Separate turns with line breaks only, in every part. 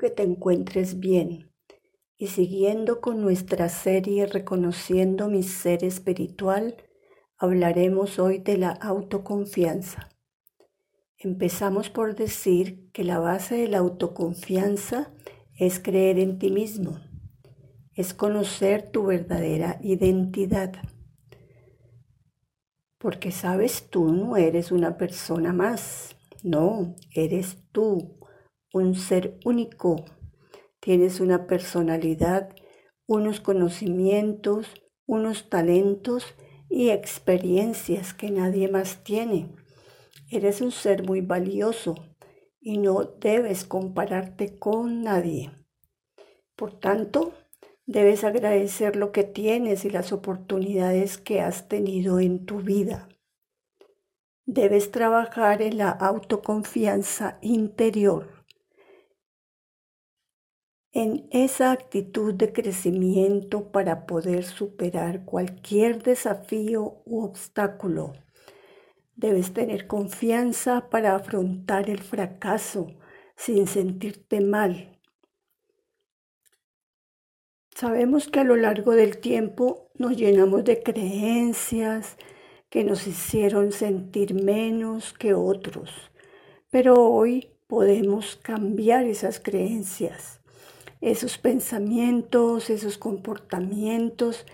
Que te encuentres bien y siguiendo con nuestra serie Reconociendo mi ser espiritual, hablaremos hoy de la autoconfianza. Empezamos por decir que la base de la autoconfianza es creer en ti mismo, es conocer tu verdadera identidad. Porque sabes, tú no eres una persona más, no, eres tú, un ser único. Tienes una personalidad, unos conocimientos, unos talentos y experiencias que nadie más tiene. Eres un ser muy valioso y no debes compararte con nadie. Por tanto, debes agradecer lo que tienes y las oportunidades que has tenido en tu vida. Debes trabajar en la autoconfianza interior, en esa actitud de crecimiento para poder superar cualquier desafío u obstáculo Debes tener confianza para afrontar el fracaso sin sentirte mal. Sabemos que a lo largo del tiempo nos llenamos de creencias que nos hicieron sentir menos que otros, pero hoy podemos cambiar esas creencias, esos pensamientos, esos comportamientos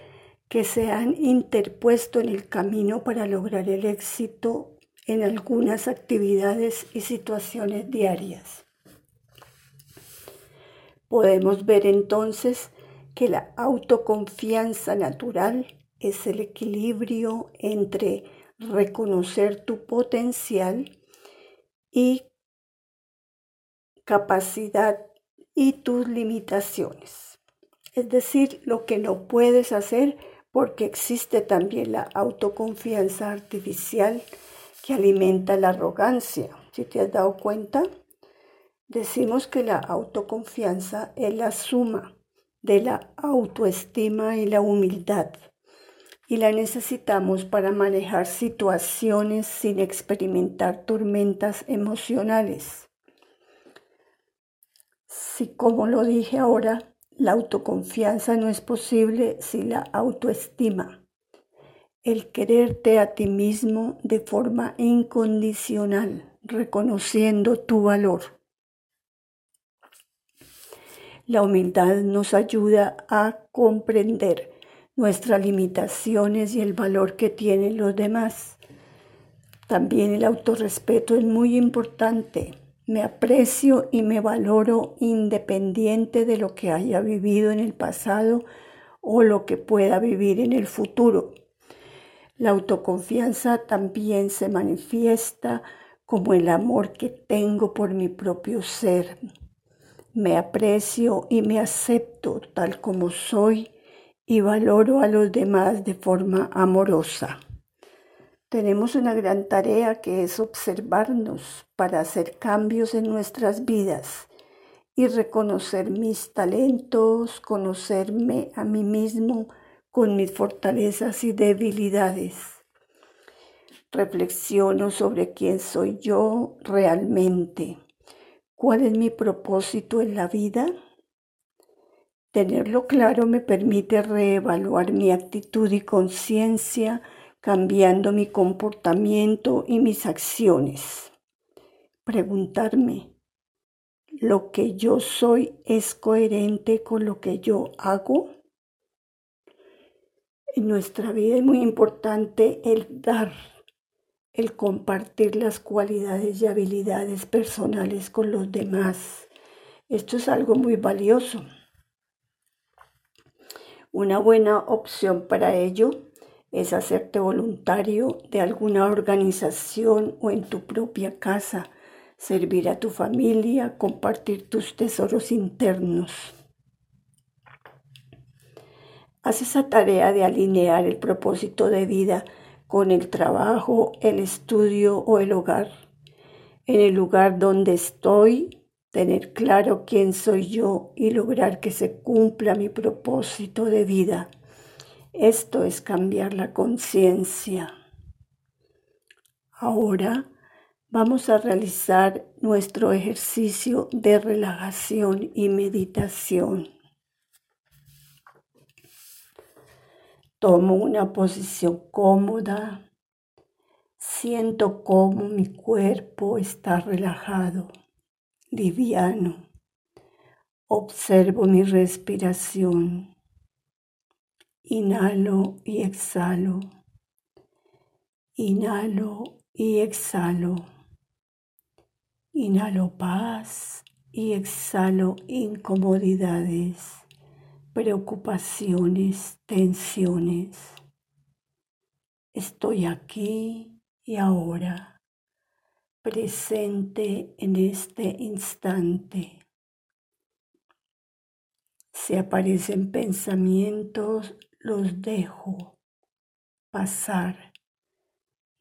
que se han interpuesto en el camino para lograr el éxito en algunas actividades y situaciones diarias. Podemos ver entonces que la autoconfianza natural es el equilibrio entre reconocer tu potencial y capacidad y tus limitaciones. Es decir, lo que no puedes hacer porque existe también la autoconfianza artificial que alimenta la arrogancia. Si te has dado cuenta, decimos que la autoconfianza es la suma de la autoestima y la humildad y la necesitamos para manejar situaciones sin experimentar tormentas emocionales. Si como lo dije ahora, la autoconfianza no es posible sin la autoestima, el quererte a ti mismo de forma incondicional, reconociendo tu valor. La humildad nos ayuda a comprender nuestras limitaciones y el valor que tienen los demás. También el autorrespeto es muy importante me aprecio y me valoro independiente de lo que haya vivido en el pasado o lo que pueda vivir en el futuro. La autoconfianza también se manifiesta como el amor que tengo por mi propio ser. Me aprecio y me acepto tal como soy y valoro a los demás de forma amorosa. Tenemos una gran tarea que es observarnos para hacer cambios en nuestras vidas y reconocer mis talentos, conocerme a mí mismo con mis fortalezas y debilidades. Reflexiono sobre quién soy yo realmente, cuál es mi propósito en la vida. Tenerlo claro me permite reevaluar mi actitud y conciencia cambiando mi comportamiento y mis acciones. Preguntarme, ¿lo que yo soy es coherente con lo que yo hago? En nuestra vida es muy importante el dar, el compartir las cualidades y habilidades personales con los demás. Esto es algo muy valioso. Una buena opción para ello es hacerte voluntario de alguna organización o en tu propia casa, servir a tu familia, compartir tus tesoros internos. Haz esa tarea de alinear el propósito de vida con el trabajo, el estudio o el hogar. En el lugar donde estoy, tener claro quién soy yo y lograr que se cumpla mi propósito de vida. Esto es cambiar la conciencia. Ahora Vamos a realizar nuestro ejercicio de relajación y meditación. Tomo una posición cómoda. Siento cómo mi cuerpo está relajado, liviano. Observo mi respiración. Inhalo y exhalo. Inhalo y exhalo. Inhalo paz y exhalo incomodidades, preocupaciones, tensiones. Estoy aquí y ahora, presente en este instante. Si aparecen pensamientos, los dejo pasar.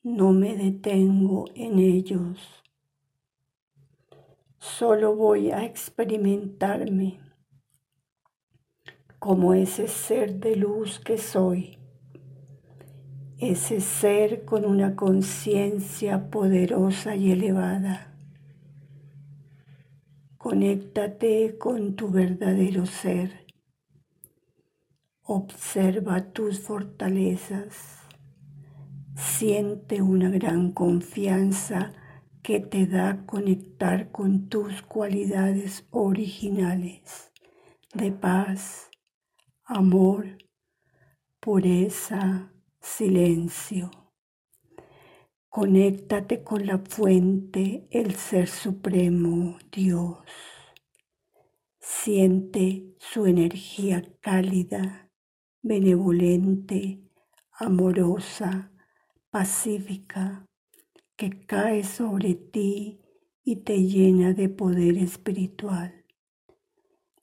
No me detengo en ellos solo voy a experimentarme como ese ser de luz que soy, ese ser con una conciencia poderosa y elevada. Conéctate con tu verdadero ser. Observa tus fortalezas. Siente una gran confianza que te da conectar con tus cualidades originales de paz, amor, pureza, silencio. Conéctate con la fuente, el Ser Supremo, Dios. Siente su energía cálida, benevolente, amorosa, pacífica, que cae sobre ti y te llena de poder espiritual.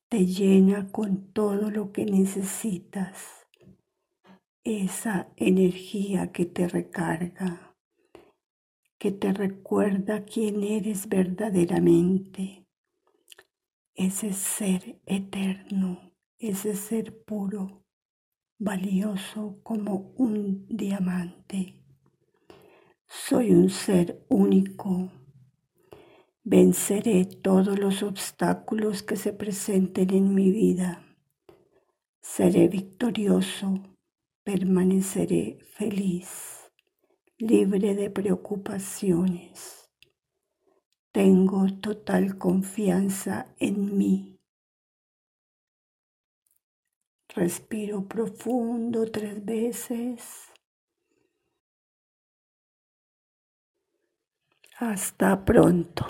Te llena con todo lo que necesitas. Esa energía que te recarga, que te recuerda quién eres verdaderamente. Ese ser eterno, ese ser puro, valioso como un diamante soy un ser único. Venceré todos los obstáculos que se presenten en mi vida. Seré victorioso. Permaneceré feliz, libre de preocupaciones. Tengo total confianza en mí. Respiro profundo tres veces. Hasta pronto.